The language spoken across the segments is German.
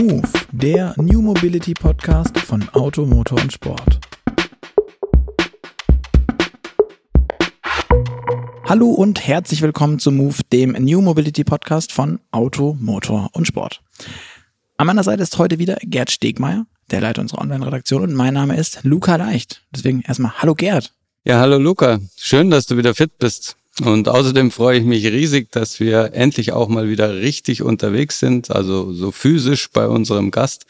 Move, der New Mobility Podcast von Auto, Motor und Sport. Hallo und herzlich willkommen zu Move, dem New Mobility Podcast von Auto, Motor und Sport. An meiner Seite ist heute wieder Gerd Stegmeier, der Leiter unserer Online-Redaktion und mein Name ist Luca Leicht. Deswegen erstmal Hallo Gerd. Ja, hallo Luca. Schön, dass du wieder fit bist. Und außerdem freue ich mich riesig, dass wir endlich auch mal wieder richtig unterwegs sind, also so physisch bei unserem Gast.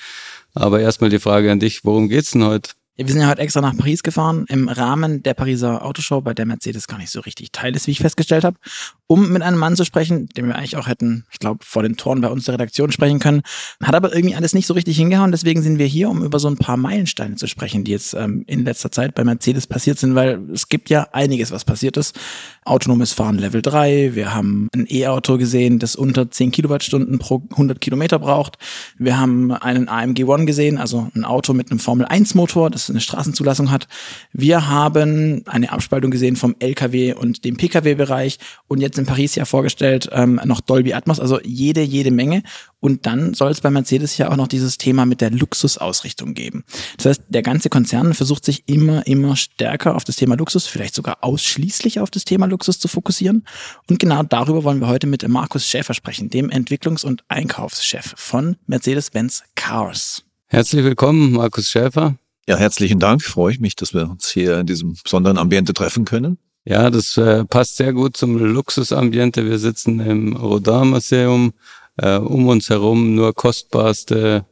Aber erstmal die Frage an dich, worum geht's denn heute? Wir sind ja heute extra nach Paris gefahren, im Rahmen der Pariser Autoshow, bei der Mercedes gar nicht so richtig teil ist, wie ich festgestellt habe, um mit einem Mann zu sprechen, den wir eigentlich auch hätten, ich glaube, vor den Toren bei uns der Redaktion sprechen können. Hat aber irgendwie alles nicht so richtig hingehauen, deswegen sind wir hier, um über so ein paar Meilensteine zu sprechen, die jetzt ähm, in letzter Zeit bei Mercedes passiert sind, weil es gibt ja einiges, was passiert ist. Autonomes Fahren Level 3, wir haben ein E-Auto gesehen, das unter 10 Kilowattstunden pro 100 Kilometer braucht. Wir haben einen AMG One gesehen, also ein Auto mit einem Formel 1 Motor, das eine Straßenzulassung hat. Wir haben eine Abspaltung gesehen vom LKW und dem Pkw-Bereich und jetzt in Paris ja vorgestellt ähm, noch Dolby Atmos, also jede, jede Menge. Und dann soll es bei Mercedes ja auch noch dieses Thema mit der Luxusausrichtung geben. Das heißt, der ganze Konzern versucht sich immer, immer stärker auf das Thema Luxus, vielleicht sogar ausschließlich auf das Thema Luxus zu fokussieren. Und genau darüber wollen wir heute mit Markus Schäfer sprechen, dem Entwicklungs- und Einkaufschef von Mercedes-Benz Cars. Herzlich willkommen, Markus Schäfer. Ja, herzlichen Dank. Freue ich mich, dass wir uns hier in diesem besonderen Ambiente treffen können. Ja, das äh, passt sehr gut zum Luxusambiente. Wir sitzen im Rodin Museum, äh, um uns herum nur kostbarste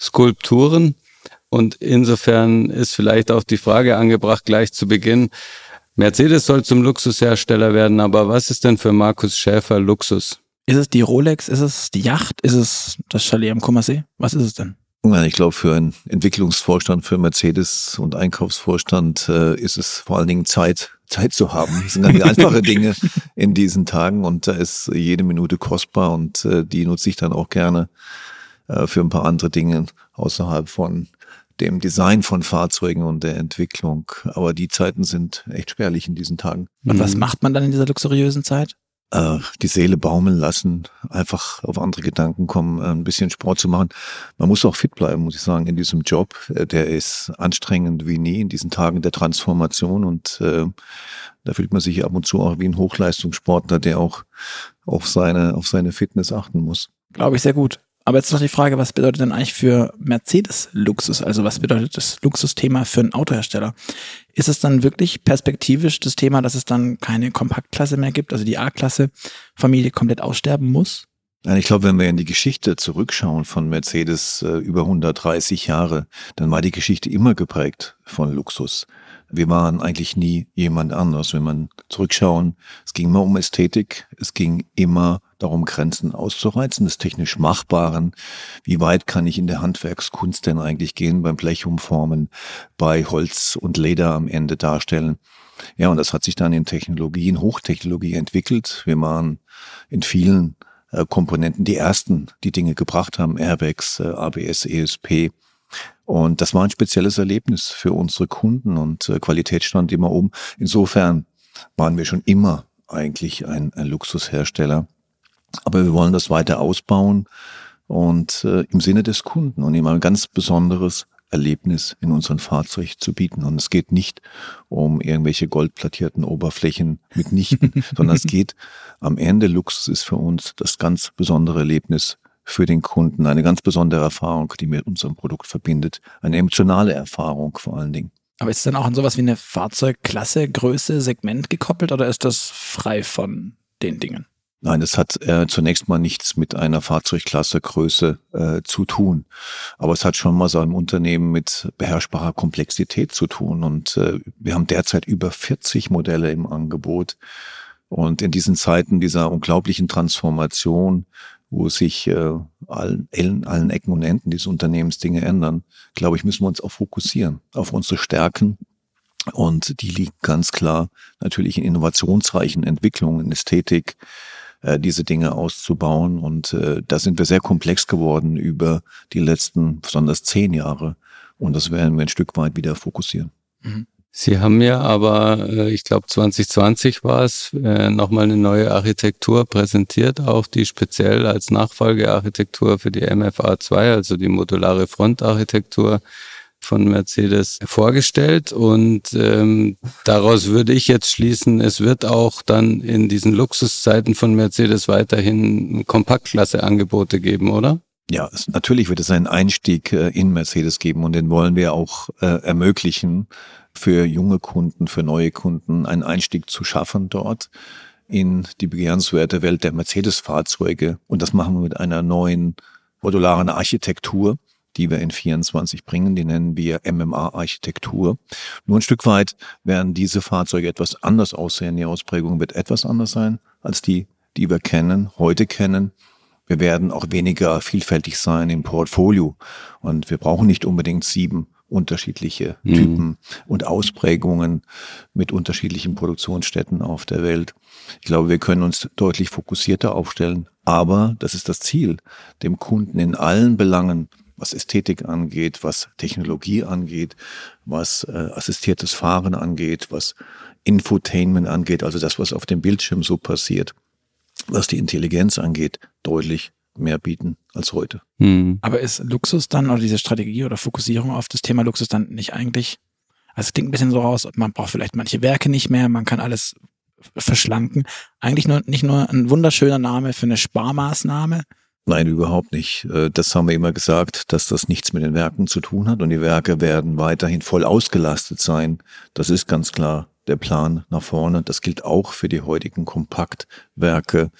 Skulpturen. Und insofern ist vielleicht auch die Frage angebracht, gleich zu Beginn. Mercedes soll zum Luxushersteller werden, aber was ist denn für Markus Schäfer Luxus? Ist es die Rolex? Ist es die Yacht? Ist es das Chalet am Kummersee? Was ist es denn? Ich glaube, für einen Entwicklungsvorstand, für Mercedes und Einkaufsvorstand äh, ist es vor allen Dingen Zeit, Zeit zu haben. Das sind dann die einfache Dinge in diesen Tagen und da ist jede Minute kostbar und äh, die nutze ich dann auch gerne äh, für ein paar andere Dinge außerhalb von dem Design von Fahrzeugen und der Entwicklung. Aber die Zeiten sind echt spärlich in diesen Tagen. Und was macht man dann in dieser luxuriösen Zeit? Äh, die Seele baumeln lassen, einfach auf andere Gedanken kommen, äh, ein bisschen Sport zu machen. Man muss auch fit bleiben, muss ich sagen, in diesem Job. Äh, der ist anstrengend wie nie in diesen Tagen der Transformation und äh, da fühlt man sich ab und zu auch wie ein Hochleistungssportler, der auch auf seine, auf seine Fitness achten muss. Glaube ich sehr gut. Aber jetzt noch die Frage, was bedeutet denn eigentlich für Mercedes Luxus? Also was bedeutet das Luxusthema für einen Autohersteller? Ist es dann wirklich perspektivisch das Thema, dass es dann keine Kompaktklasse mehr gibt, also die A-Klasse Familie komplett aussterben muss? Ich glaube, wenn wir in die Geschichte zurückschauen von Mercedes äh, über 130 Jahre, dann war die Geschichte immer geprägt von Luxus. Wir waren eigentlich nie jemand anders. Wenn man zurückschauen, es ging immer um Ästhetik, es ging immer darum, Grenzen auszureizen, des technisch Machbaren. Wie weit kann ich in der Handwerkskunst denn eigentlich gehen, beim Blechumformen, bei Holz und Leder am Ende darstellen? Ja, und das hat sich dann in Technologie, in Hochtechnologie entwickelt. Wir waren in vielen äh, Komponenten die ersten, die Dinge gebracht haben, Airbags, äh, ABS, ESP. Und das war ein spezielles Erlebnis für unsere Kunden und äh, Qualität stand immer oben. Insofern waren wir schon immer eigentlich ein, ein Luxushersteller. Aber wir wollen das weiter ausbauen und äh, im Sinne des Kunden und ihm ein ganz besonderes Erlebnis in unserem Fahrzeug zu bieten. Und es geht nicht um irgendwelche goldplattierten Oberflächen mitnichten, sondern es geht am Ende, Luxus ist für uns das ganz besondere Erlebnis für den Kunden, eine ganz besondere Erfahrung, die mit unserem Produkt verbindet, eine emotionale Erfahrung vor allen Dingen. Aber ist es dann auch an sowas wie eine Fahrzeugklasse, Größe, Segment gekoppelt oder ist das frei von den Dingen? Nein, es hat äh, zunächst mal nichts mit einer Fahrzeugklasse Größe äh, zu tun. Aber es hat schon mal so einem Unternehmen mit beherrschbarer Komplexität zu tun. Und äh, wir haben derzeit über 40 Modelle im Angebot. Und in diesen Zeiten dieser unglaublichen Transformation, wo sich äh, allen, allen Ecken und Enden dieses Unternehmens Dinge ändern, glaube ich, müssen wir uns auch fokussieren auf unsere Stärken. Und die liegen ganz klar natürlich in innovationsreichen Entwicklungen, in Ästhetik, äh, diese Dinge auszubauen. Und äh, da sind wir sehr komplex geworden über die letzten besonders zehn Jahre. Und das werden wir ein Stück weit wieder fokussieren. Mhm. Sie haben ja aber, äh, ich glaube 2020 war es, äh, nochmal eine neue Architektur präsentiert, auch die speziell als Nachfolgearchitektur für die MFA 2, also die modulare Frontarchitektur von Mercedes vorgestellt. Und ähm, daraus würde ich jetzt schließen, es wird auch dann in diesen Luxuszeiten von Mercedes weiterhin Kompaktklasse-Angebote geben, oder? Ja, es, natürlich wird es einen Einstieg äh, in Mercedes geben und den wollen wir auch äh, ermöglichen für junge Kunden, für neue Kunden einen Einstieg zu schaffen dort in die begehrenswerte Welt der Mercedes-Fahrzeuge. Und das machen wir mit einer neuen modularen Architektur, die wir in 24 bringen. Die nennen wir MMA-Architektur. Nur ein Stück weit werden diese Fahrzeuge etwas anders aussehen. Die Ausprägung wird etwas anders sein als die, die wir kennen, heute kennen. Wir werden auch weniger vielfältig sein im Portfolio. Und wir brauchen nicht unbedingt sieben unterschiedliche mhm. Typen und Ausprägungen mit unterschiedlichen Produktionsstätten auf der Welt. Ich glaube, wir können uns deutlich fokussierter aufstellen, aber das ist das Ziel, dem Kunden in allen Belangen, was Ästhetik angeht, was Technologie angeht, was äh, assistiertes Fahren angeht, was Infotainment angeht, also das, was auf dem Bildschirm so passiert, was die Intelligenz angeht, deutlich mehr bieten als heute. Hm. Aber ist Luxus dann oder diese Strategie oder Fokussierung auf das Thema Luxus dann nicht eigentlich, also es klingt ein bisschen so raus, man braucht vielleicht manche Werke nicht mehr, man kann alles verschlanken. Eigentlich nur, nicht nur ein wunderschöner Name für eine Sparmaßnahme. Nein, überhaupt nicht. Äh, das haben wir immer gesagt, dass das nichts mit den Werken zu tun hat und die Werke werden weiterhin voll ausgelastet sein. Das ist ganz klar der Plan nach vorne. Das gilt auch für die heutigen Kompaktwerke,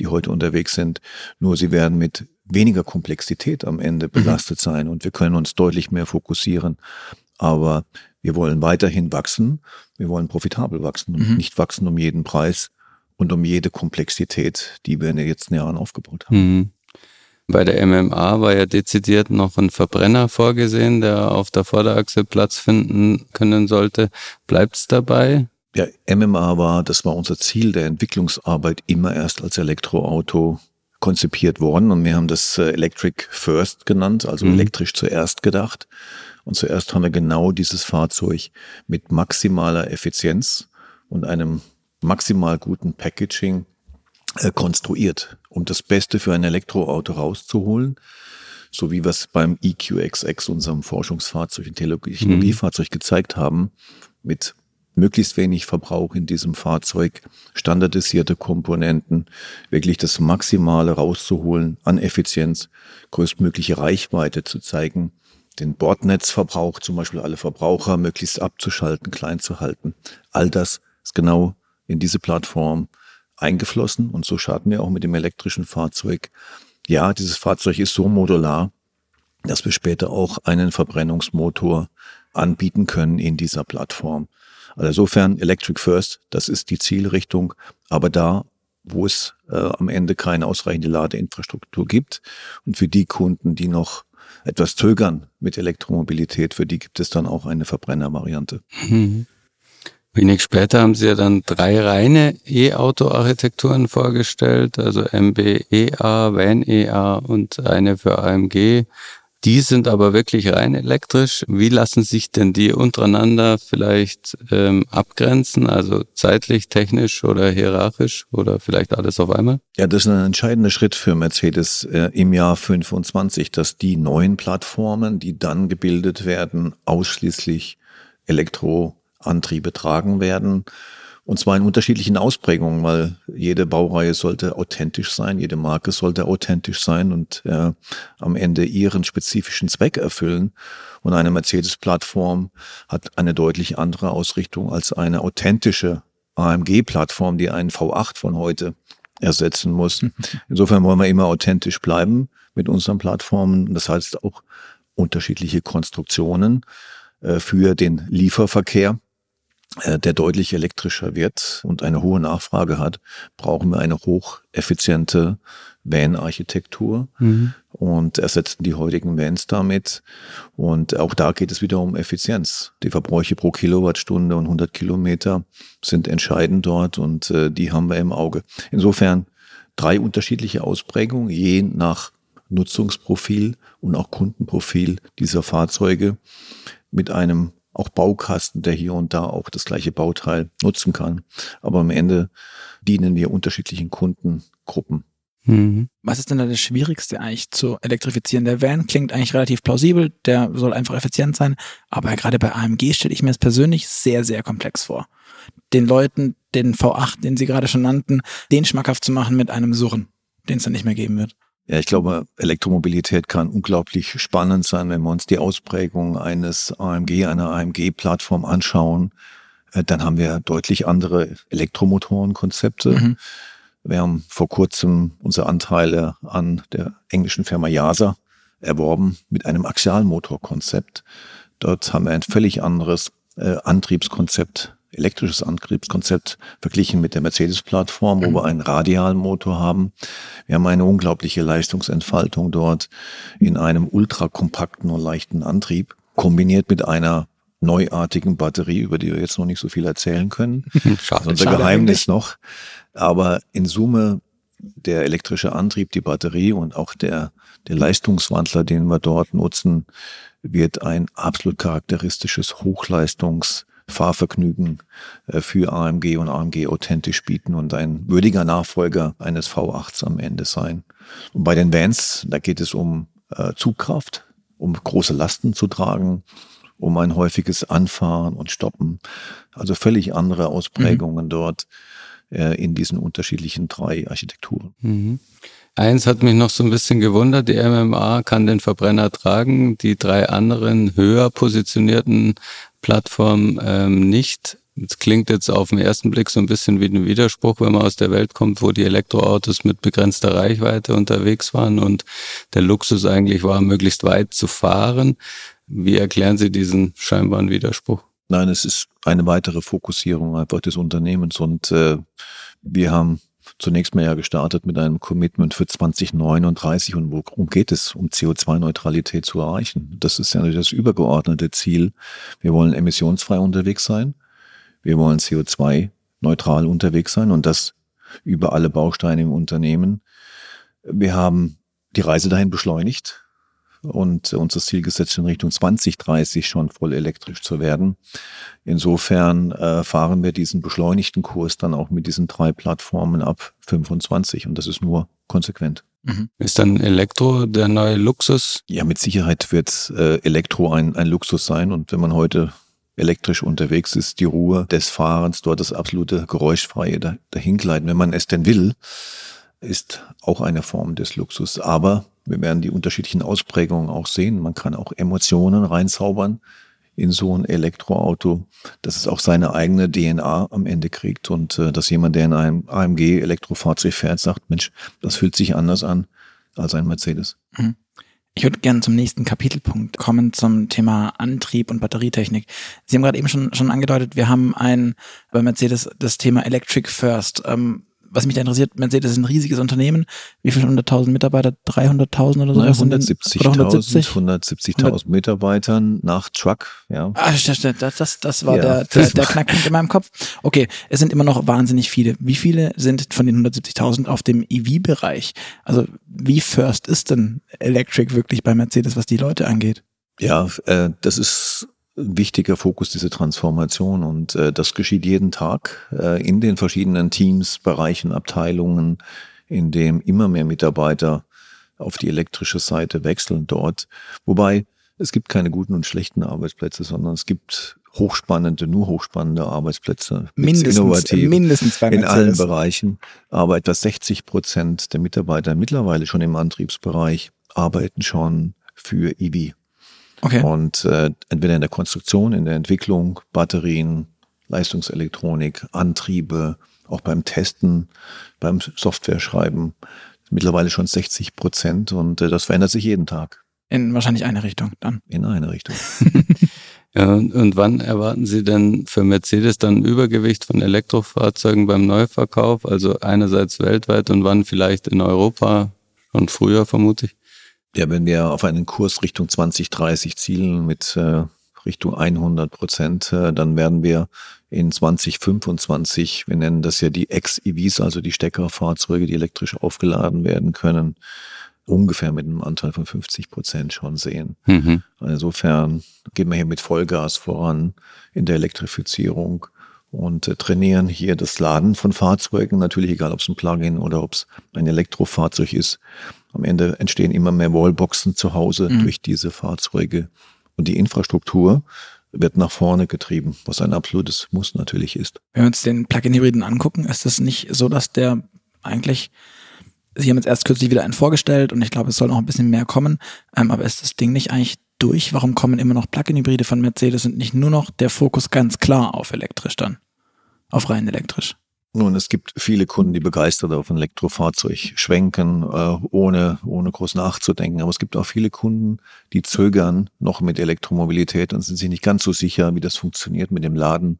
die heute unterwegs sind. Nur sie werden mit weniger Komplexität am Ende mhm. belastet mhm. sein und wir können uns deutlich mehr fokussieren. Aber wir wollen weiterhin wachsen. Wir wollen profitabel wachsen und mhm. nicht wachsen um jeden Preis und um jede Komplexität, die wir in den letzten Jahren aufgebaut haben. Mhm. Bei der MMA war ja dezidiert noch ein Verbrenner vorgesehen, der auf der Vorderachse Platz finden können sollte. Bleibt es dabei? Ja, MMA war, das war unser Ziel der Entwicklungsarbeit, immer erst als Elektroauto konzipiert worden und wir haben das äh, Electric First genannt, also mhm. elektrisch zuerst gedacht. Und zuerst haben wir genau dieses Fahrzeug mit maximaler Effizienz und einem maximal guten Packaging äh, konstruiert, um das Beste für ein Elektroauto rauszuholen, so wie wir es beim EQXX, unserem Forschungsfahrzeug, Technologiefahrzeug, mhm. gezeigt haben, mit möglichst wenig Verbrauch in diesem Fahrzeug, standardisierte Komponenten, wirklich das Maximale rauszuholen an Effizienz, größtmögliche Reichweite zu zeigen, den Bordnetzverbrauch, zum Beispiel alle Verbraucher möglichst abzuschalten, klein zu halten. All das ist genau in diese Plattform eingeflossen und so starten wir auch mit dem elektrischen Fahrzeug. Ja, dieses Fahrzeug ist so modular, dass wir später auch einen Verbrennungsmotor anbieten können in dieser Plattform. Also insofern Electric First, das ist die Zielrichtung, aber da, wo es äh, am Ende keine ausreichende Ladeinfrastruktur gibt und für die Kunden, die noch etwas zögern mit Elektromobilität, für die gibt es dann auch eine Verbrennervariante. Mhm. Wenig später haben sie ja dann drei reine E-Auto-Architekturen vorgestellt, also MBEA, VAN-EA und eine für AMG. Die sind aber wirklich rein elektrisch. Wie lassen sich denn die untereinander vielleicht ähm, abgrenzen, also zeitlich, technisch oder hierarchisch oder vielleicht alles auf einmal? Ja, das ist ein entscheidender Schritt für Mercedes äh, im Jahr 25, dass die neuen Plattformen, die dann gebildet werden, ausschließlich Elektro Antriebe tragen werden. Und zwar in unterschiedlichen Ausprägungen, weil jede Baureihe sollte authentisch sein, jede Marke sollte authentisch sein und äh, am Ende ihren spezifischen Zweck erfüllen. Und eine Mercedes-Plattform hat eine deutlich andere Ausrichtung als eine authentische AMG-Plattform, die einen V8 von heute ersetzen muss. Insofern wollen wir immer authentisch bleiben mit unseren Plattformen. Das heißt auch unterschiedliche Konstruktionen äh, für den Lieferverkehr der deutlich elektrischer wird und eine hohe Nachfrage hat, brauchen wir eine hocheffiziente Van-Architektur mhm. und ersetzen die heutigen Vans damit. Und auch da geht es wieder um Effizienz. Die Verbräuche pro Kilowattstunde und 100 Kilometer sind entscheidend dort und äh, die haben wir im Auge. Insofern drei unterschiedliche Ausprägungen, je nach Nutzungsprofil und auch Kundenprofil dieser Fahrzeuge mit einem auch Baukasten, der hier und da auch das gleiche Bauteil nutzen kann. Aber am Ende dienen wir unterschiedlichen Kundengruppen. Mhm. Was ist denn da das Schwierigste eigentlich zu elektrifizieren? Der Van klingt eigentlich relativ plausibel, der soll einfach effizient sein, aber gerade bei AMG stelle ich mir es persönlich sehr, sehr komplex vor. Den Leuten, den V8, den Sie gerade schon nannten, den schmackhaft zu machen mit einem Surren, den es dann nicht mehr geben wird. Ja, ich glaube, Elektromobilität kann unglaublich spannend sein, wenn wir uns die Ausprägung eines AMG, einer AMG-Plattform anschauen. Äh, dann haben wir deutlich andere Elektromotorenkonzepte. Mhm. Wir haben vor kurzem unsere Anteile an der englischen Firma Yasa erworben mit einem Axialmotorkonzept. Dort haben wir ein völlig anderes äh, Antriebskonzept elektrisches Antriebskonzept verglichen mit der Mercedes-Plattform, wo mhm. wir einen Radialmotor haben. Wir haben eine unglaubliche Leistungsentfaltung dort in einem ultrakompakten und leichten Antrieb, kombiniert mit einer neuartigen Batterie, über die wir jetzt noch nicht so viel erzählen können. Schade, unser schade Geheimnis eigentlich. noch. Aber in Summe der elektrische Antrieb, die Batterie und auch der, der Leistungswandler, den wir dort nutzen, wird ein absolut charakteristisches Hochleistungs- Fahrvergnügen äh, für AMG und AMG authentisch bieten und ein würdiger Nachfolger eines V8s am Ende sein. Und bei den Vans, da geht es um äh, Zugkraft, um große Lasten zu tragen, um ein häufiges Anfahren und Stoppen. Also völlig andere Ausprägungen mhm. dort äh, in diesen unterschiedlichen drei Architekturen. Mhm. Eins hat mich noch so ein bisschen gewundert, die MMA kann den Verbrenner tragen, die drei anderen höher positionierten Plattform ähm, nicht. Es klingt jetzt auf den ersten Blick so ein bisschen wie ein Widerspruch, wenn man aus der Welt kommt, wo die Elektroautos mit begrenzter Reichweite unterwegs waren und der Luxus eigentlich war, möglichst weit zu fahren. Wie erklären Sie diesen scheinbaren Widerspruch? Nein, es ist eine weitere Fokussierung einfach des Unternehmens und äh, wir haben zunächst mal ja gestartet mit einem Commitment für 2039 und worum geht es, um CO2-Neutralität zu erreichen? Das ist ja das übergeordnete Ziel. Wir wollen emissionsfrei unterwegs sein. Wir wollen CO2-neutral unterwegs sein und das über alle Bausteine im Unternehmen. Wir haben die Reise dahin beschleunigt und uns das Ziel gesetzt, in Richtung 2030 schon voll elektrisch zu werden. Insofern äh, fahren wir diesen beschleunigten Kurs dann auch mit diesen drei Plattformen ab 25 und das ist nur konsequent. Mhm. Ist dann Elektro der neue Luxus? Ja, mit Sicherheit wird äh, Elektro ein, ein Luxus sein und wenn man heute elektrisch unterwegs ist, die Ruhe des Fahrens, dort das absolute Geräuschfreie dahingleiten, wenn man es denn will, ist auch eine Form des Luxus. Aber wir werden die unterschiedlichen Ausprägungen auch sehen. Man kann auch Emotionen reinzaubern in so ein Elektroauto, dass es auch seine eigene DNA am Ende kriegt und äh, dass jemand, der in einem AMG Elektrofahrzeug fährt, sagt, Mensch, das fühlt sich anders an als ein Mercedes. Mhm. Ich würde gerne zum nächsten Kapitelpunkt kommen, zum Thema Antrieb und Batterietechnik. Sie haben gerade eben schon, schon angedeutet, wir haben ein bei Mercedes das Thema Electric First. Ähm, was mich da interessiert, Mercedes ist ein riesiges Unternehmen. Wie viele hunderttausend Mitarbeiter? 300.000 oder so? 170.000 170.000 Mitarbeitern nach Truck, ja. Ah, stimmt, das, das, das war ja, der, der, der Knackpunkt in meinem Kopf. Okay, es sind immer noch wahnsinnig viele. Wie viele sind von den 170.000 auf dem EV-Bereich? Also wie first ist denn Electric wirklich bei Mercedes, was die Leute angeht? Ja, äh, das ist wichtiger Fokus diese Transformation und äh, das geschieht jeden Tag äh, in den verschiedenen Teams, Bereichen, Abteilungen, in dem immer mehr Mitarbeiter auf die elektrische Seite wechseln dort. Wobei es gibt keine guten und schlechten Arbeitsplätze, sondern es gibt hochspannende, nur hochspannende Arbeitsplätze. Mindestens, innovativ, mindestens in allen Bereichen. Aber etwa 60 Prozent der Mitarbeiter mittlerweile schon im Antriebsbereich arbeiten schon für EV. Okay. Und äh, entweder in der Konstruktion, in der Entwicklung, Batterien, Leistungselektronik, Antriebe, auch beim Testen, beim Software-Schreiben, mittlerweile schon 60 Prozent und äh, das verändert sich jeden Tag. In wahrscheinlich eine Richtung dann. In eine Richtung. ja, und, und wann erwarten Sie denn für Mercedes dann Übergewicht von Elektrofahrzeugen beim Neuverkauf? Also einerseits weltweit und wann vielleicht in Europa? Schon früher vermutlich. Ja, wenn wir auf einen Kurs Richtung 2030 zielen mit äh, Richtung 100 Prozent, äh, dann werden wir in 2025, wir nennen das ja die X-EVs, also die Steckerfahrzeuge, die elektrisch aufgeladen werden können, ungefähr mit einem Anteil von 50 Prozent schon sehen. Mhm. Insofern gehen wir hier mit Vollgas voran in der Elektrifizierung und äh, trainieren hier das Laden von Fahrzeugen, natürlich egal ob es ein Plug-in oder ob es ein Elektrofahrzeug ist. Am Ende entstehen immer mehr Wallboxen zu Hause mhm. durch diese Fahrzeuge und die Infrastruktur wird nach vorne getrieben, was ein absolutes Muss natürlich ist. Wenn wir uns den Plug-in-Hybriden angucken, ist es nicht so, dass der eigentlich Sie haben jetzt erst kürzlich wieder einen vorgestellt und ich glaube, es soll noch ein bisschen mehr kommen. Ähm, aber ist das Ding nicht eigentlich durch? Warum kommen immer noch Plug-in-Hybride von Mercedes und nicht nur noch der Fokus ganz klar auf elektrisch dann? Auf rein elektrisch? Nun, es gibt viele Kunden, die begeistert auf ein Elektrofahrzeug schwenken, äh, ohne, ohne groß nachzudenken. Aber es gibt auch viele Kunden, die zögern noch mit Elektromobilität und sind sich nicht ganz so sicher, wie das funktioniert mit dem Laden.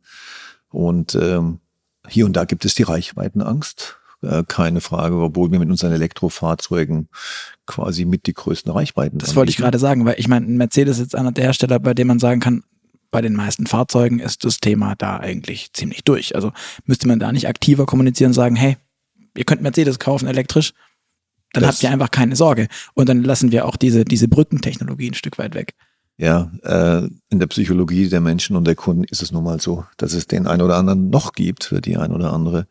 Und ähm, hier und da gibt es die Reichweitenangst. Äh, keine Frage, obwohl wir mit unseren Elektrofahrzeugen quasi mit die größten Reichweiten. Das wollte ich gerade sagen, weil ich meine, Mercedes ist einer der Hersteller, bei dem man sagen kann, bei den meisten Fahrzeugen ist das Thema da eigentlich ziemlich durch. Also müsste man da nicht aktiver kommunizieren und sagen, hey, ihr könnt Mercedes kaufen elektrisch, dann das habt ihr einfach keine Sorge. Und dann lassen wir auch diese, diese Brückentechnologie ein Stück weit weg. Ja, äh, in der Psychologie der Menschen und der Kunden ist es nun mal so, dass es den einen oder anderen noch gibt, die ein oder andere,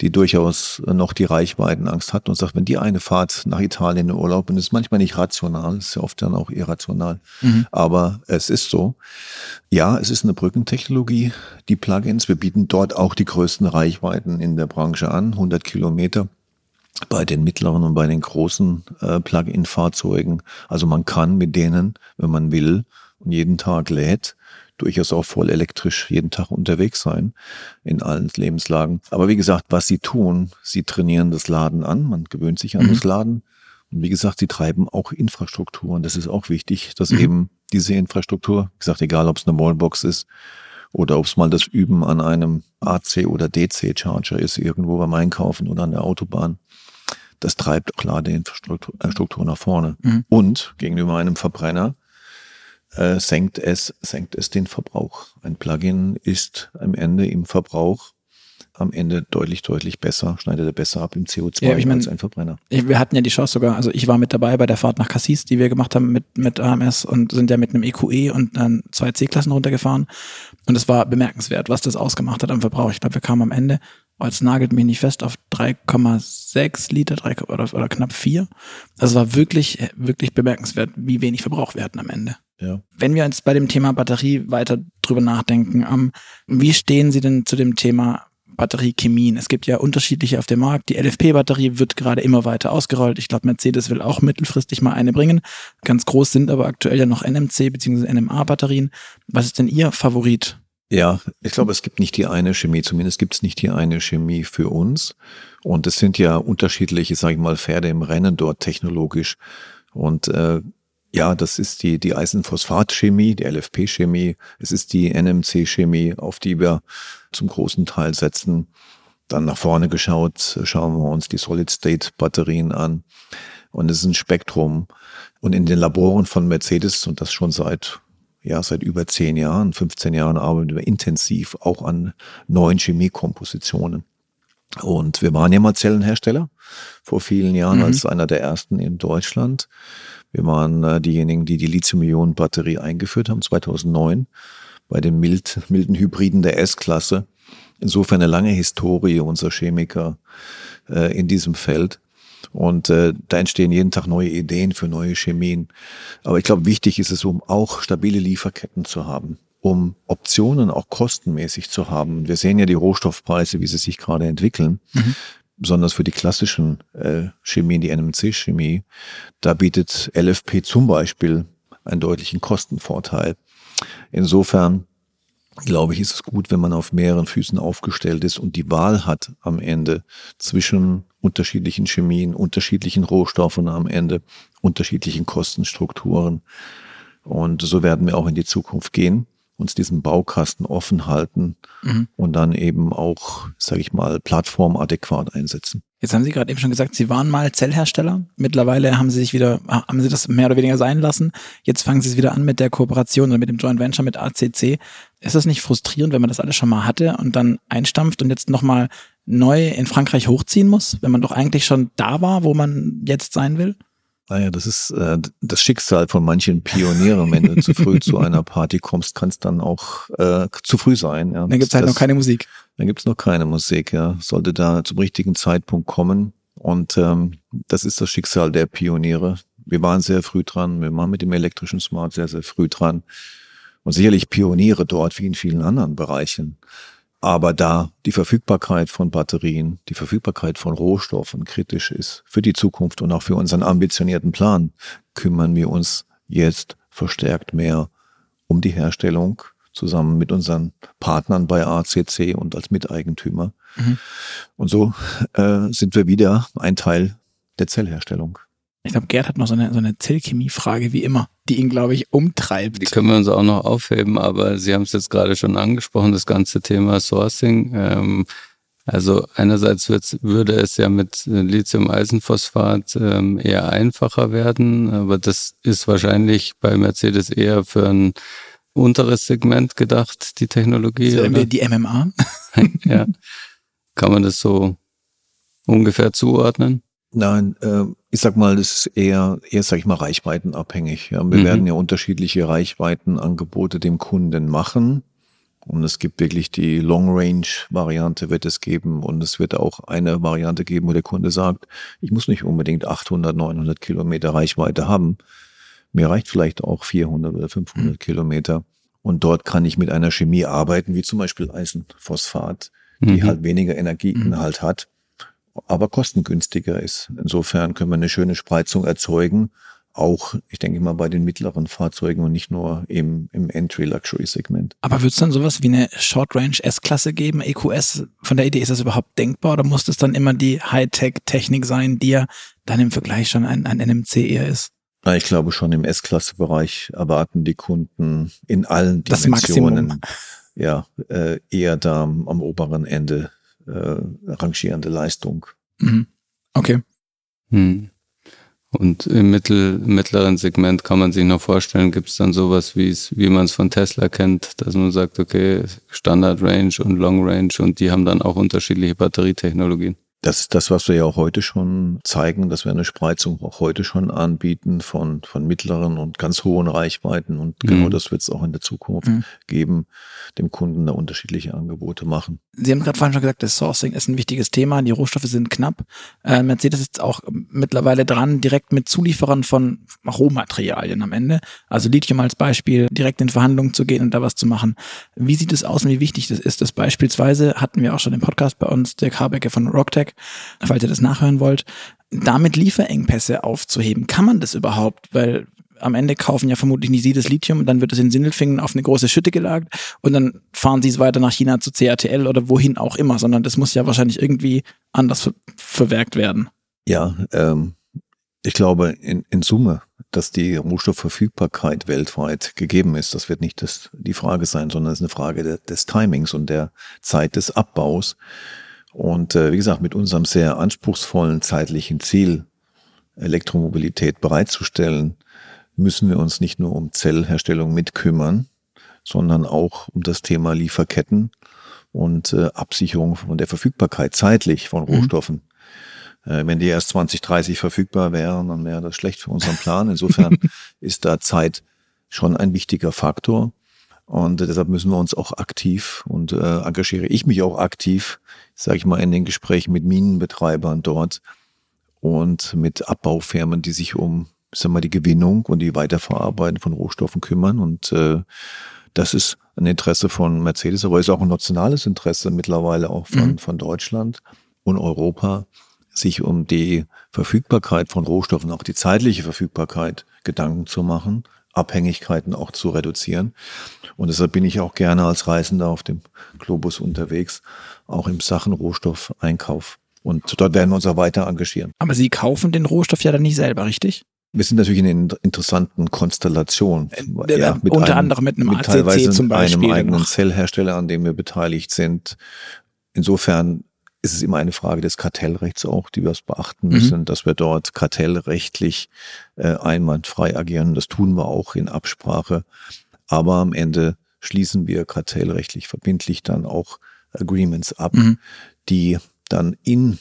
die durchaus noch die Reichweitenangst hat und sagt, wenn die eine Fahrt nach Italien in Urlaub, und das ist manchmal nicht rational, ist ja oft dann auch irrational, mhm. aber es ist so. Ja, es ist eine Brückentechnologie, die Plugins. Wir bieten dort auch die größten Reichweiten in der Branche an, 100 Kilometer bei den mittleren und bei den großen äh, Plug-in-Fahrzeugen. Also man kann mit denen, wenn man will und jeden Tag lädt, durchaus auch voll elektrisch jeden Tag unterwegs sein in allen Lebenslagen. Aber wie gesagt, was sie tun, sie trainieren das Laden an, man gewöhnt sich an mhm. das Laden. Und wie gesagt, sie treiben auch Infrastruktur. Und das ist auch wichtig, dass mhm. eben diese Infrastruktur, wie gesagt, egal ob es eine Wallbox ist oder ob es mal das Üben an einem AC oder DC Charger ist, irgendwo beim Einkaufen oder an der Autobahn, das treibt klar die Infrastruktur äh, nach vorne. Mhm. Und gegenüber einem Verbrenner äh, senkt es, senkt es den Verbrauch. Ein Plugin ist am Ende im Verbrauch am Ende deutlich, deutlich besser, schneidet er besser ab im CO2 ja, ich mein, als ein Verbrenner. Wir hatten ja die Chance sogar, also ich war mit dabei bei der Fahrt nach Cassis, die wir gemacht haben mit, mit AMS und sind ja mit einem EQE e und dann zwei C-Klassen runtergefahren. Und es war bemerkenswert, was das ausgemacht hat am Verbrauch. Ich glaube, wir kamen am Ende Oh, jetzt nagelt mich nicht fest, auf 3,6 Liter 3, oder, oder knapp 4. Also war wirklich, wirklich bemerkenswert, wie wenig Verbrauch wir hatten am Ende. Ja. Wenn wir jetzt bei dem Thema Batterie weiter drüber nachdenken, um, wie stehen Sie denn zu dem Thema Batteriechemien? Es gibt ja unterschiedliche auf dem Markt. Die LFP-Batterie wird gerade immer weiter ausgerollt. Ich glaube, Mercedes will auch mittelfristig mal eine bringen. Ganz groß sind aber aktuell ja noch NMC bzw. NMA-Batterien. Was ist denn Ihr Favorit? Ja, ich glaube, es gibt nicht die eine Chemie, zumindest gibt es nicht die eine Chemie für uns. Und es sind ja unterschiedliche, sage ich mal, Pferde im Rennen dort technologisch. Und äh, ja, das ist die, die Eisenphosphat-Chemie, die LFP-Chemie, es ist die NMC-Chemie, auf die wir zum großen Teil setzen. Dann nach vorne geschaut, schauen wir uns die Solid-State-Batterien an. Und es ist ein Spektrum. Und in den Laboren von Mercedes, und das schon seit ja, seit über zehn Jahren, 15 Jahren arbeiten wir intensiv auch an neuen Chemiekompositionen. Und wir waren ja mal Zellenhersteller vor vielen Jahren mhm. als einer der ersten in Deutschland. Wir waren äh, diejenigen, die die Lithium-Ionen-Batterie eingeführt haben, 2009, bei den mild, milden Hybriden der S-Klasse. Insofern eine lange Historie unserer Chemiker äh, in diesem Feld. Und äh, da entstehen jeden Tag neue Ideen für neue Chemien. Aber ich glaube, wichtig ist es, um auch stabile Lieferketten zu haben, um Optionen auch kostenmäßig zu haben. Wir sehen ja die Rohstoffpreise, wie sie sich gerade entwickeln. Mhm. Besonders für die klassischen äh, Chemien, die NMC-Chemie, da bietet LFP zum Beispiel einen deutlichen Kostenvorteil. Insofern glaube ich, ist es gut, wenn man auf mehreren Füßen aufgestellt ist und die Wahl hat am Ende zwischen unterschiedlichen Chemien, unterschiedlichen Rohstoffen am Ende, unterschiedlichen Kostenstrukturen. Und so werden wir auch in die Zukunft gehen, uns diesen Baukasten offen halten mhm. und dann eben auch, sage ich mal, plattformadäquat einsetzen. Jetzt haben Sie gerade eben schon gesagt, Sie waren mal Zellhersteller. Mittlerweile haben Sie sich wieder, haben Sie das mehr oder weniger sein lassen. Jetzt fangen Sie es wieder an mit der Kooperation oder mit dem Joint Venture mit ACC. Ist das nicht frustrierend, wenn man das alles schon mal hatte und dann einstampft und jetzt nochmal neu in Frankreich hochziehen muss, wenn man doch eigentlich schon da war, wo man jetzt sein will? Naja, das ist äh, das Schicksal von manchen Pionieren. Wenn du zu früh zu einer Party kommst, kann es dann auch äh, zu früh sein. Ja. Dann gibt's halt das, noch keine Musik. Dann gibt's noch keine Musik, ja. Sollte da zum richtigen Zeitpunkt kommen. Und ähm, das ist das Schicksal der Pioniere. Wir waren sehr früh dran. Wir waren mit dem elektrischen Smart sehr, sehr früh dran. Und sicherlich Pioniere dort wie in vielen anderen Bereichen. Aber da die Verfügbarkeit von Batterien, die Verfügbarkeit von Rohstoffen kritisch ist für die Zukunft und auch für unseren ambitionierten Plan, kümmern wir uns jetzt verstärkt mehr um die Herstellung zusammen mit unseren Partnern bei ACC und als Miteigentümer. Mhm. Und so äh, sind wir wieder ein Teil der Zellherstellung. Ich glaube, Gerd hat noch so eine, so eine Zellchemie-Frage wie immer, die ihn, glaube ich, umtreibt. Die können wir uns auch noch aufheben, aber Sie haben es jetzt gerade schon angesprochen, das ganze Thema Sourcing. Ähm, also einerseits würde es ja mit Lithium-Eisenphosphat ähm, eher einfacher werden, aber das ist wahrscheinlich bei Mercedes eher für ein unteres Segment gedacht, die Technologie. So, die MMA? ja. Kann man das so ungefähr zuordnen? Nein, äh, ich sag mal, das ist eher, eher sag ich mal, reichweitenabhängig. Ja, wir mhm. werden ja unterschiedliche Reichweitenangebote dem Kunden machen. Und es gibt wirklich die Long-Range-Variante wird es geben. Und es wird auch eine Variante geben, wo der Kunde sagt, ich muss nicht unbedingt 800, 900 Kilometer Reichweite haben. Mir reicht vielleicht auch 400 oder 500 mhm. Kilometer. Und dort kann ich mit einer Chemie arbeiten, wie zum Beispiel Eisenphosphat, die mhm. halt weniger Energieinhalt mhm. hat aber kostengünstiger ist. Insofern können wir eine schöne Spreizung erzeugen, auch, ich denke mal, bei den mittleren Fahrzeugen und nicht nur im, im Entry-Luxury-Segment. Aber wird es dann sowas wie eine Short-Range S-Klasse geben, EQS? Von der Idee ist das überhaupt denkbar oder muss das dann immer die Hightech-Technik sein, die ja dann im Vergleich schon ein, ein NMC eher ist? Ich glaube schon im S-Klasse-Bereich erwarten die Kunden in allen Dimensionen ja äh, eher da am oberen Ende äh, rangierende Leistung. Mhm. Okay. Hm. Und im mittel, mittleren Segment kann man sich noch vorstellen, gibt es dann sowas, wie es, wie man es von Tesla kennt, dass man sagt, okay, Standard Range und Long Range und die haben dann auch unterschiedliche Batterietechnologien. Das ist das, was wir ja auch heute schon zeigen, dass wir eine Spreizung auch heute schon anbieten von, von mittleren und ganz hohen Reichweiten. Und genau mhm. genau das wird es auch in der Zukunft mhm. geben, dem Kunden da unterschiedliche Angebote machen. Sie haben gerade vorhin schon gesagt, das Sourcing ist ein wichtiges Thema. Die Rohstoffe sind knapp. Äh, Mercedes ist auch mittlerweile dran, direkt mit Zulieferern von Rohmaterialien am Ende, also Lithium als Beispiel, direkt in Verhandlungen zu gehen und da was zu machen. Wie sieht es aus und wie wichtig das ist? Das beispielsweise hatten wir auch schon im Podcast bei uns, der Harbecke von Rocktech, falls ihr das nachhören wollt, damit Lieferengpässe aufzuheben. Kann man das überhaupt? Weil am Ende kaufen ja vermutlich nicht sie das Lithium dann wird es in Sindelfingen auf eine große Schütte gelagert und dann fahren sie es weiter nach China zu CATL oder wohin auch immer, sondern das muss ja wahrscheinlich irgendwie anders ver verwerkt werden. Ja, ähm, ich glaube in, in Summe, dass die Rohstoffverfügbarkeit weltweit gegeben ist, das wird nicht das, die Frage sein, sondern es ist eine Frage de, des Timings und der Zeit des Abbaus. Und äh, wie gesagt, mit unserem sehr anspruchsvollen zeitlichen Ziel, Elektromobilität bereitzustellen, müssen wir uns nicht nur um Zellherstellung mitkümmern, sondern auch um das Thema Lieferketten und äh, Absicherung von der Verfügbarkeit zeitlich von mhm. Rohstoffen. Mhm. Äh, wenn die erst 2030 verfügbar wären, dann wäre das schlecht für unseren Plan. Insofern ist da Zeit schon ein wichtiger Faktor. Und deshalb müssen wir uns auch aktiv und äh, engagiere ich mich auch aktiv, sage ich mal, in den Gesprächen mit Minenbetreibern dort und mit Abbaufirmen, die sich um sagen wir, die Gewinnung und die Weiterverarbeitung von Rohstoffen kümmern. Und äh, das ist ein Interesse von Mercedes, aber ist auch ein nationales Interesse mittlerweile auch von, mhm. von Deutschland und Europa, sich um die Verfügbarkeit von Rohstoffen, auch die zeitliche Verfügbarkeit Gedanken zu machen Abhängigkeiten auch zu reduzieren. Und deshalb bin ich auch gerne als Reisender auf dem Globus unterwegs, auch im Sachen Rohstoffeinkauf. Und dort werden wir uns auch weiter engagieren. Aber Sie kaufen den Rohstoff ja dann nicht selber, richtig? Wir sind natürlich in einer interessanten Konstellation. Äh, ja, unter einem, anderem mit einem mit ACC zum Beispiel. einem eigenen Zellhersteller, an dem wir beteiligt sind. Insofern ist es immer eine Frage des Kartellrechts auch, die wir beachten mhm. müssen, mhm. dass wir dort kartellrechtlich äh, einwandfrei agieren. Das tun wir auch in Absprache. Aber am Ende schließen wir kartellrechtlich verbindlich dann auch Agreements ab, mhm. die dann in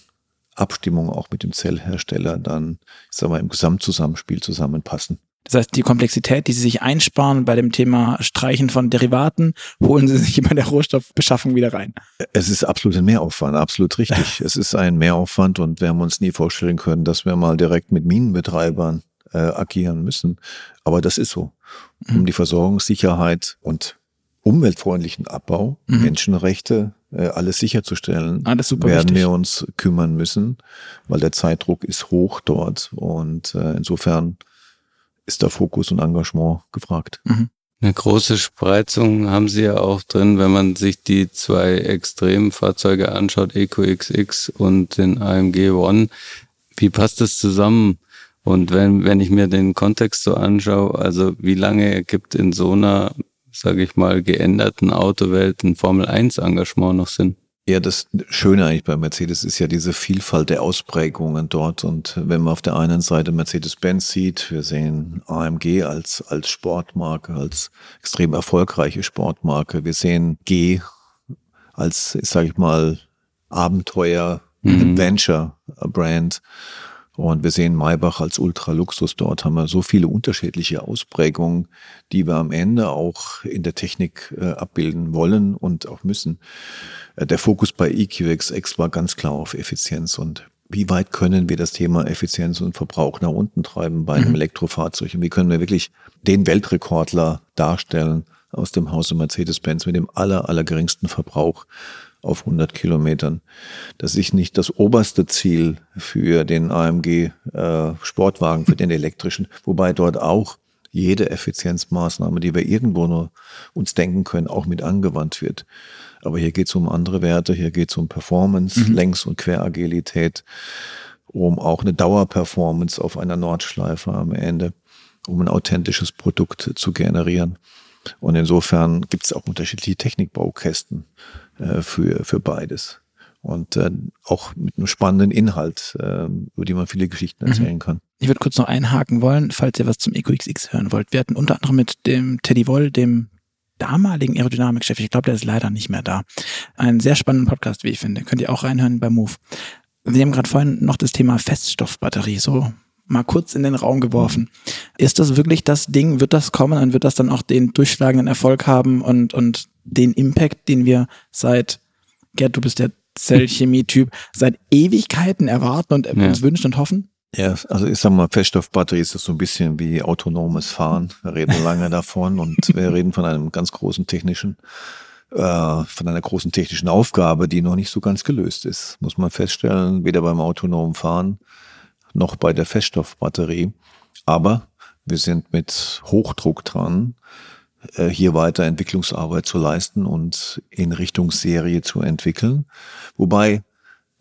Abstimmung auch mit dem Zellhersteller dann, ich sag mal, im Gesamtzusammenspiel zusammenpassen. Das heißt, die Komplexität, die Sie sich einsparen bei dem Thema Streichen von Derivaten, holen Sie sich bei der Rohstoffbeschaffung wieder rein. Es ist absolut ein Mehraufwand, absolut richtig. es ist ein Mehraufwand und wir haben uns nie vorstellen können, dass wir mal direkt mit Minenbetreibern äh, agieren müssen. Aber das ist so. Um mhm. die Versorgungssicherheit und umweltfreundlichen Abbau, mhm. Menschenrechte, äh, alles sicherzustellen, alles werden wichtig. wir uns kümmern müssen, weil der Zeitdruck ist hoch dort und äh, insofern ist da Fokus und Engagement gefragt. Mhm. Eine große Spreizung haben Sie ja auch drin, wenn man sich die zwei Extremfahrzeuge anschaut, EcoXX und den AMG One. Wie passt das zusammen? Und wenn, wenn ich mir den Kontext so anschaue, also wie lange gibt in so einer, sage ich mal, geänderten Autowelt ein Formel-1-Engagement noch Sinn? Ja, das Schöne eigentlich bei Mercedes ist ja diese Vielfalt der Ausprägungen dort. Und wenn man auf der einen Seite Mercedes-Benz sieht, wir sehen AMG als, als Sportmarke, als extrem erfolgreiche Sportmarke. Wir sehen G als, sage ich mal, Abenteuer, mhm. Adventure-Brand. Und wir sehen Maybach als Ultraluxus. Dort haben wir so viele unterschiedliche Ausprägungen, die wir am Ende auch in der Technik äh, abbilden wollen und auch müssen. Äh, der Fokus bei EQXX war ganz klar auf Effizienz und wie weit können wir das Thema Effizienz und Verbrauch nach unten treiben bei einem mhm. Elektrofahrzeug und wie können wir wirklich den Weltrekordler darstellen aus dem Hause Mercedes-Benz mit dem aller, aller geringsten Verbrauch auf 100 Kilometern. Das ist nicht das oberste Ziel für den AMG äh, Sportwagen, für den elektrischen, wobei dort auch jede Effizienzmaßnahme, die wir irgendwo nur uns denken können, auch mit angewandt wird. Aber hier geht es um andere Werte, hier geht es um Performance, mhm. Längs- und Queragilität, um auch eine Dauerperformance auf einer Nordschleife am Ende, um ein authentisches Produkt zu generieren. Und insofern gibt es auch unterschiedliche Technikbaukästen äh, für, für beides. Und äh, auch mit einem spannenden Inhalt, äh, über die man viele Geschichten mhm. erzählen mhm. kann. Ich würde kurz noch einhaken wollen, falls ihr was zum EcoXX hören wollt. Wir hatten unter anderem mit dem Teddy Woll, dem damaligen Aerodynamikchef, ich glaube, der ist leider nicht mehr da, einen sehr spannenden Podcast, wie ich finde. Könnt ihr auch reinhören bei Move. Wir haben gerade vorhin noch das Thema Feststoffbatterie so mal kurz in den Raum geworfen. Ist das wirklich das Ding? Wird das kommen und wird das dann auch den durchschlagenden Erfolg haben und, und den Impact, den wir seit, Gerd, du bist der Zellchemie-Typ, seit Ewigkeiten erwarten und ja. uns wünschen und hoffen? Ja, also ich sag mal, Feststoffbatterie ist das so ein bisschen wie autonomes Fahren. Wir reden lange davon und wir reden von einem ganz großen technischen, äh, von einer großen technischen Aufgabe, die noch nicht so ganz gelöst ist. Muss man feststellen, weder beim autonomen Fahren noch bei der Feststoffbatterie. Aber wir sind mit Hochdruck dran, äh, hier weiter Entwicklungsarbeit zu leisten und in Richtung Serie zu entwickeln. Wobei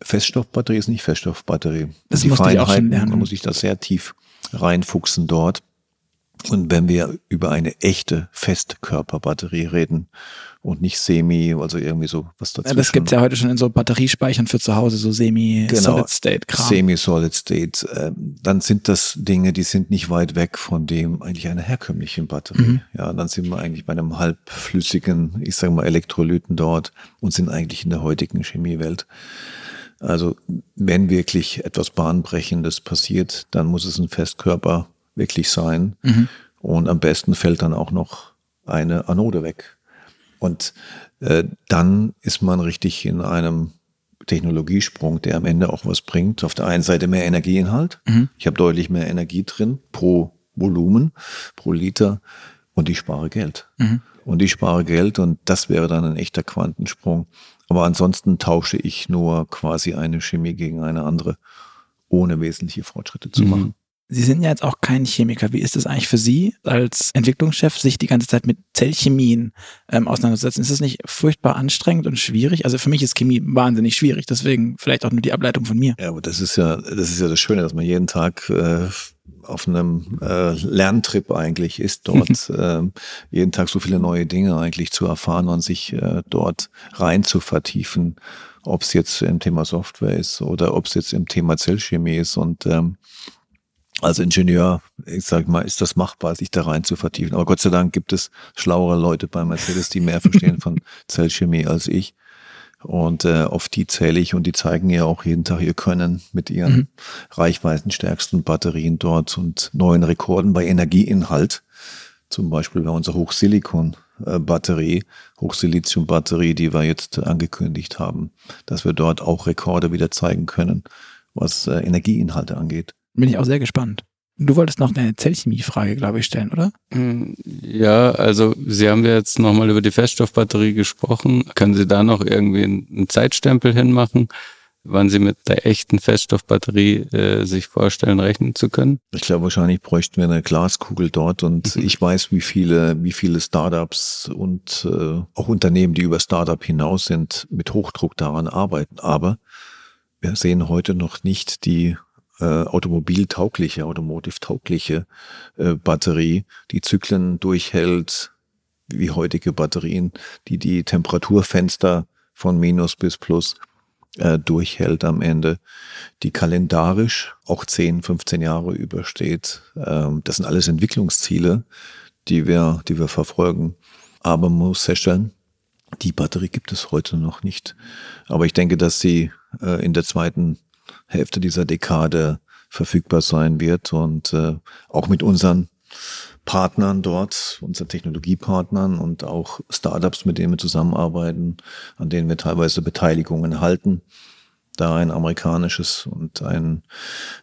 Feststoffbatterie ist nicht Feststoffbatterie. Das die musste ich auch schon lernen. Man muss sich da sehr tief reinfuchsen dort. Und wenn wir über eine echte Festkörperbatterie reden und nicht Semi, also irgendwie so was dazwischen. Ja, das gibt's ja heute schon in so Batteriespeichern für zu Hause, so Semi-Solid-State-Kram. Genau, Semi-Solid-State. Äh, dann sind das Dinge, die sind nicht weit weg von dem eigentlich einer herkömmlichen Batterie. Mhm. Ja, dann sind wir eigentlich bei einem halbflüssigen, ich sage mal Elektrolyten dort und sind eigentlich in der heutigen Chemiewelt. Also wenn wirklich etwas Bahnbrechendes passiert, dann muss es ein Festkörper wirklich sein. Mhm. Und am besten fällt dann auch noch eine Anode weg. Und äh, dann ist man richtig in einem Technologiesprung, der am Ende auch was bringt. Auf der einen Seite mehr Energieinhalt. Mhm. Ich habe deutlich mehr Energie drin pro Volumen, pro Liter und ich spare Geld. Mhm. Und ich spare Geld und das wäre dann ein echter Quantensprung. Aber ansonsten tausche ich nur quasi eine Chemie gegen eine andere, ohne wesentliche Fortschritte zu mhm. machen. Sie sind ja jetzt auch kein Chemiker. Wie ist es eigentlich für Sie als Entwicklungschef, sich die ganze Zeit mit Zellchemien ähm, auseinanderzusetzen? Ist das nicht furchtbar anstrengend und schwierig? Also für mich ist Chemie wahnsinnig schwierig, deswegen vielleicht auch nur die Ableitung von mir. Ja, aber das ist ja, das ist ja das Schöne, dass man jeden Tag äh, auf einem äh, Lerntrip eigentlich ist, dort äh, jeden Tag so viele neue Dinge eigentlich zu erfahren und sich äh, dort rein zu vertiefen, ob es jetzt im Thema Software ist oder ob es jetzt im Thema Zellchemie ist und ähm, als Ingenieur, ich sag mal, ist das machbar, sich da rein zu vertiefen. Aber Gott sei Dank gibt es schlauere Leute bei Mercedes, die mehr verstehen von Zellchemie als ich. Und äh, auf die zähle ich und die zeigen ja auch jeden Tag ihr Können mit ihren mhm. reichweitenstärksten Batterien dort und neuen Rekorden bei Energieinhalt. Zum Beispiel bei unserer Hochsilikon-Batterie, Hochsilizium-Batterie, die wir jetzt angekündigt haben, dass wir dort auch Rekorde wieder zeigen können, was äh, Energieinhalte angeht. Bin ich auch sehr gespannt. Du wolltest noch eine Zellchemie-Frage, glaube ich, stellen, oder? Hm, ja, also Sie haben ja jetzt nochmal über die Feststoffbatterie gesprochen. Können Sie da noch irgendwie einen Zeitstempel hinmachen, wann Sie mit der echten Feststoffbatterie äh, sich vorstellen, rechnen zu können? Ich glaube, wahrscheinlich bräuchten wir eine Glaskugel dort und mhm. ich weiß, wie viele, wie viele Startups und äh, auch Unternehmen, die über Startup hinaus sind, mit Hochdruck daran arbeiten. Aber wir sehen heute noch nicht die äh, automobiltaugliche, automotive-taugliche äh, Batterie, die Zyklen durchhält, wie heutige Batterien, die die Temperaturfenster von Minus bis Plus äh, durchhält am Ende, die kalendarisch auch 10, 15 Jahre übersteht. Ähm, das sind alles Entwicklungsziele, die wir, die wir verfolgen. Aber man muss feststellen, die Batterie gibt es heute noch nicht. Aber ich denke, dass sie äh, in der zweiten Hälfte dieser Dekade verfügbar sein wird und äh, auch mit unseren Partnern dort, unseren Technologiepartnern und auch Startups, mit denen wir zusammenarbeiten, an denen wir teilweise Beteiligungen halten. Da ein amerikanisches und ein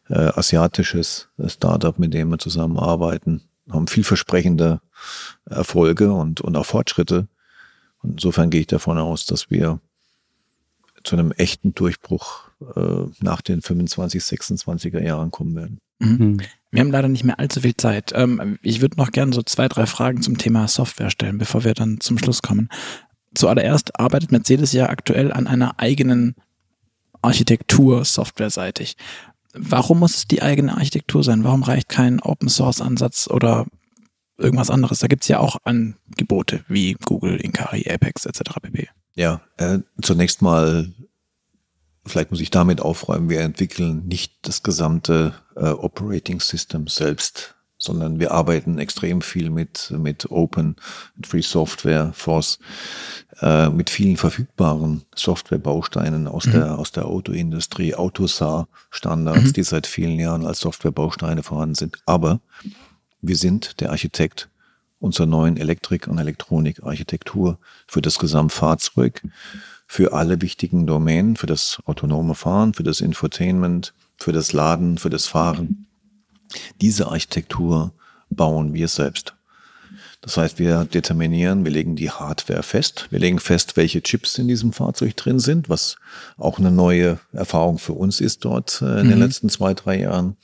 äh, asiatisches Startup, mit dem wir zusammenarbeiten, haben vielversprechende Erfolge und, und auch Fortschritte. Und insofern gehe ich davon aus, dass wir zu einem echten Durchbruch äh, nach den 25, 26er Jahren kommen werden. Mhm. mhm. Wir haben leider nicht mehr allzu viel Zeit. Ähm, ich würde noch gerne so zwei, drei Fragen zum Thema Software stellen, bevor wir dann zum Schluss kommen. Zuallererst arbeitet Mercedes ja aktuell an einer eigenen Architektur softwareseitig. Warum muss es die eigene Architektur sein? Warum reicht kein Open Source Ansatz oder irgendwas anderes? Da gibt es ja auch Angebote wie Google, Incari, Apex etc. pp. Ja, äh, zunächst mal, vielleicht muss ich damit aufräumen, wir entwickeln nicht das gesamte äh, Operating System selbst, sondern wir arbeiten extrem viel mit, mit Open, mit Free Software, Force, äh, mit vielen verfügbaren Softwarebausteinen aus mhm. der, aus der Autoindustrie, Autosar-Standards, mhm. die seit vielen Jahren als Softwarebausteine vorhanden sind. Aber wir sind der Architekt unserer neuen Elektrik- und Elektronikarchitektur für das Gesamtfahrzeug, für alle wichtigen Domänen, für das autonome Fahren, für das Infotainment, für das Laden, für das Fahren. Diese Architektur bauen wir selbst. Das heißt, wir determinieren, wir legen die Hardware fest, wir legen fest, welche Chips in diesem Fahrzeug drin sind, was auch eine neue Erfahrung für uns ist dort äh, in mhm. den letzten zwei, drei Jahren.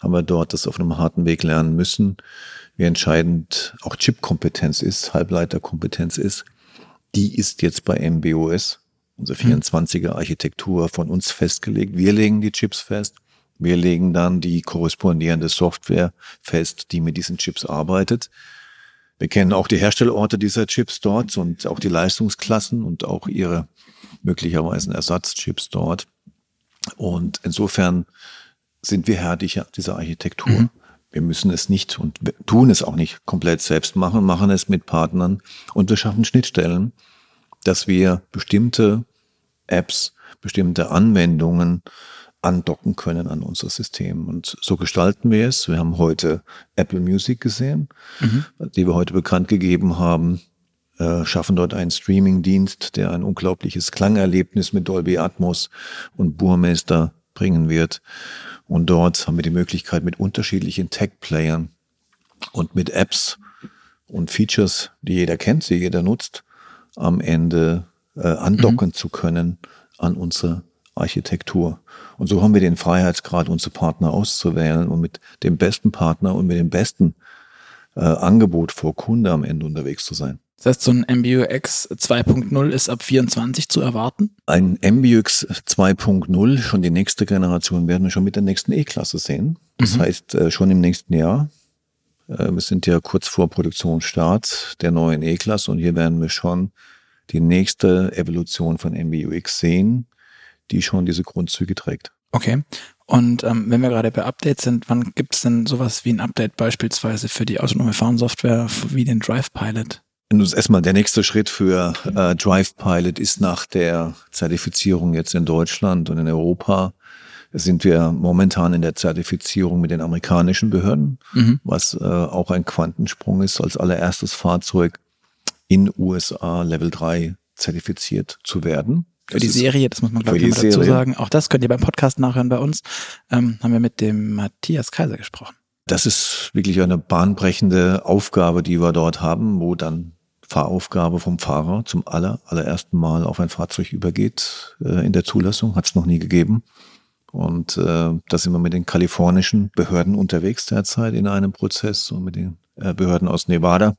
Haben wir dort das auf einem harten Weg lernen müssen wie entscheidend auch Chip-Kompetenz ist, Halbleiterkompetenz ist, die ist jetzt bei MBOS, unsere 24er mhm. Architektur, von uns festgelegt. Wir legen die Chips fest. Wir legen dann die korrespondierende Software fest, die mit diesen Chips arbeitet. Wir kennen auch die Herstellorte dieser Chips dort und auch die Leistungsklassen und auch ihre möglicherweise Ersatzchips dort. Und insofern sind wir Herr dieser Architektur. Mhm wir müssen es nicht und tun es auch nicht komplett selbst machen, machen es mit Partnern und wir schaffen Schnittstellen, dass wir bestimmte Apps, bestimmte Anwendungen andocken können an unser System. Und so gestalten wir es. Wir haben heute Apple Music gesehen, mhm. die wir heute bekannt gegeben haben, äh, schaffen dort einen Streaming-Dienst, der ein unglaubliches Klangerlebnis mit Dolby Atmos und Burmeister bringen wird. Und dort haben wir die Möglichkeit, mit unterschiedlichen Tech-Playern und mit Apps und Features, die jeder kennt, die jeder nutzt, am Ende äh, andocken mhm. zu können an unsere Architektur. Und so haben wir den Freiheitsgrad, unsere Partner auszuwählen und mit dem besten Partner und mit dem besten äh, Angebot vor Kunde am Ende unterwegs zu sein. Das heißt, so ein MBUX 2.0 ist ab 24 zu erwarten? Ein MBUX 2.0, schon die nächste Generation, werden wir schon mit der nächsten E-Klasse sehen. Das mhm. heißt, äh, schon im nächsten Jahr. Äh, wir sind ja kurz vor Produktionsstart der neuen E-Klasse und hier werden wir schon die nächste Evolution von MBUX sehen, die schon diese Grundzüge trägt. Okay. Und ähm, wenn wir gerade bei Updates sind, wann gibt es denn sowas wie ein Update beispielsweise für die autonome Fahren-Software wie den Drive Pilot? Nun erstmal der nächste Schritt für äh, Drive Pilot ist nach der Zertifizierung jetzt in Deutschland und in Europa sind wir momentan in der Zertifizierung mit den amerikanischen Behörden, mhm. was äh, auch ein Quantensprung ist, als allererstes Fahrzeug in USA Level 3 zertifiziert zu werden. Für die Serie, das muss man glaube ich mal dazu sagen. Auch das könnt ihr beim Podcast nachhören bei uns. Ähm, haben wir mit dem Matthias Kaiser gesprochen. Das ist wirklich eine bahnbrechende Aufgabe, die wir dort haben, wo dann Fahraufgabe vom Fahrer zum aller, allerersten Mal auf ein Fahrzeug übergeht äh, in der Zulassung. Hat es noch nie gegeben. Und äh, da sind wir mit den kalifornischen Behörden unterwegs derzeit in einem Prozess und mit den äh, Behörden aus Nevada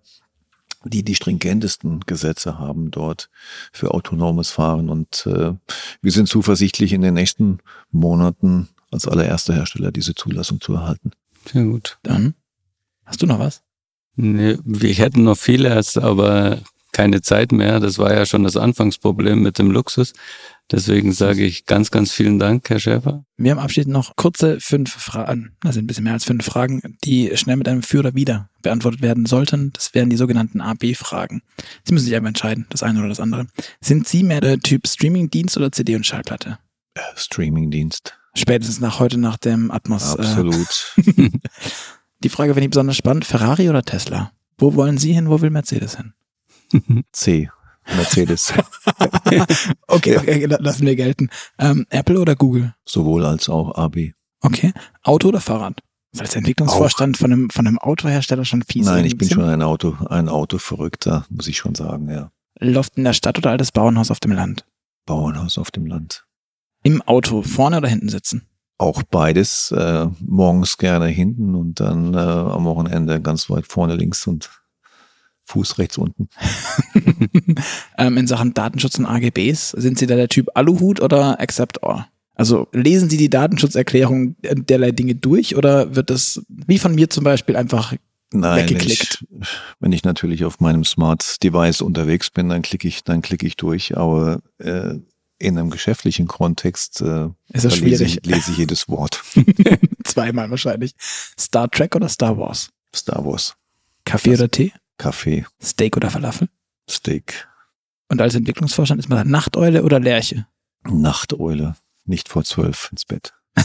die die stringentesten Gesetze haben dort für autonomes Fahren. Und äh, wir sind zuversichtlich, in den nächsten Monaten als allererster Hersteller diese Zulassung zu erhalten. Sehr gut. Dann hast du noch was? Nee, wir hätten noch vieles, aber keine Zeit mehr. Das war ja schon das Anfangsproblem mit dem Luxus. Deswegen sage ich ganz, ganz vielen Dank, Herr Schäfer. Wir haben abschließend noch kurze fünf Fragen, also ein bisschen mehr als fünf Fragen, die schnell mit einem Für oder Wider beantwortet werden sollten. Das wären die sogenannten A-B-Fragen. Sie müssen sich einfach entscheiden, das eine oder das andere. Sind Sie mehr der Typ Streamingdienst oder CD und Schallplatte? Äh, Streamingdienst. Spätestens nach heute, nach dem Atmos. Äh, Absolut. Äh, die Frage finde ich besonders spannend. Ferrari oder Tesla? Wo wollen Sie hin, wo will Mercedes hin? C. Mercedes. okay, okay, lassen wir gelten. Ähm, Apple oder Google? Sowohl als auch AB. Okay. Auto oder Fahrrad? Das als Entwicklungsvorstand von einem, von einem Autohersteller schon fies. Nein, ich bin schon ein Auto, ein Autoverrückter, muss ich schon sagen, ja. Loft in der Stadt oder altes Bauernhaus auf dem Land? Bauernhaus auf dem Land. Im Auto, vorne oder hinten sitzen? Auch beides. Äh, morgens gerne hinten und dann äh, am Wochenende ganz weit vorne links und Fuß rechts unten. ähm, in Sachen Datenschutz und AGBs, sind Sie da der Typ Aluhut oder Accept All? Also lesen Sie die Datenschutzerklärung derlei Dinge durch oder wird das, wie von mir zum Beispiel, einfach Nein, weggeklickt? Wenn ich, wenn ich natürlich auf meinem Smart Device unterwegs bin, dann klicke ich, dann klicke ich durch, aber äh, in einem geschäftlichen Kontext äh, ist das schwierig. Lese ich, lese ich jedes Wort. Zweimal wahrscheinlich. Star Trek oder Star Wars? Star Wars. Kaffee oder Tee? Kaffee. Steak oder Falafel? Steak. Und als Entwicklungsvorstand ist man dann Nachteule oder Lerche? Nachteule. Nicht vor zwölf ins Bett.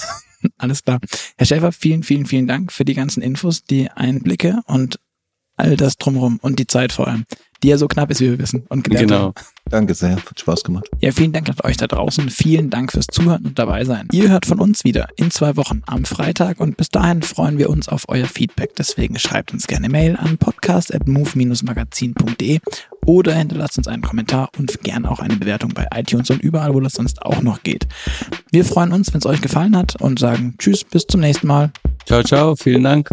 Alles klar. Herr Schäfer, vielen, vielen, vielen Dank für die ganzen Infos, die Einblicke und all das drumherum und die Zeit vor allem die ja so knapp ist, wie wir wissen und gelernt genau. haben. Danke sehr, hat Spaß gemacht. Ja, vielen Dank an euch da draußen. Vielen Dank fürs Zuhören und dabei sein. Ihr hört von uns wieder in zwei Wochen am Freitag und bis dahin freuen wir uns auf euer Feedback. Deswegen schreibt uns gerne Mail an podcast.move-magazin.de oder hinterlasst uns einen Kommentar und gerne auch eine Bewertung bei iTunes und überall, wo das sonst auch noch geht. Wir freuen uns, wenn es euch gefallen hat und sagen Tschüss, bis zum nächsten Mal. Ciao, ciao, vielen Dank.